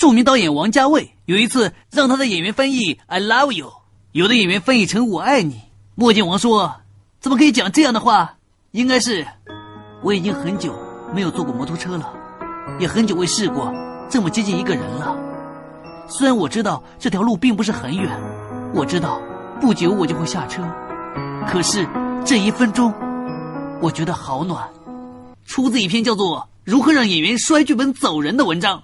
著名导演王家卫有一次让他的演员翻译 i love you 有的演员翻译成我爱你墨镜王说怎么可以讲这样的话？应该是我已经很久没有坐过摩托车了也很久未试过这么接近一个人了。虽然我知道这条路并不是很远我知道不久我就会下车可是这一分钟我觉得好暖。出自一篇叫做如何让演员摔剧本走人的文章。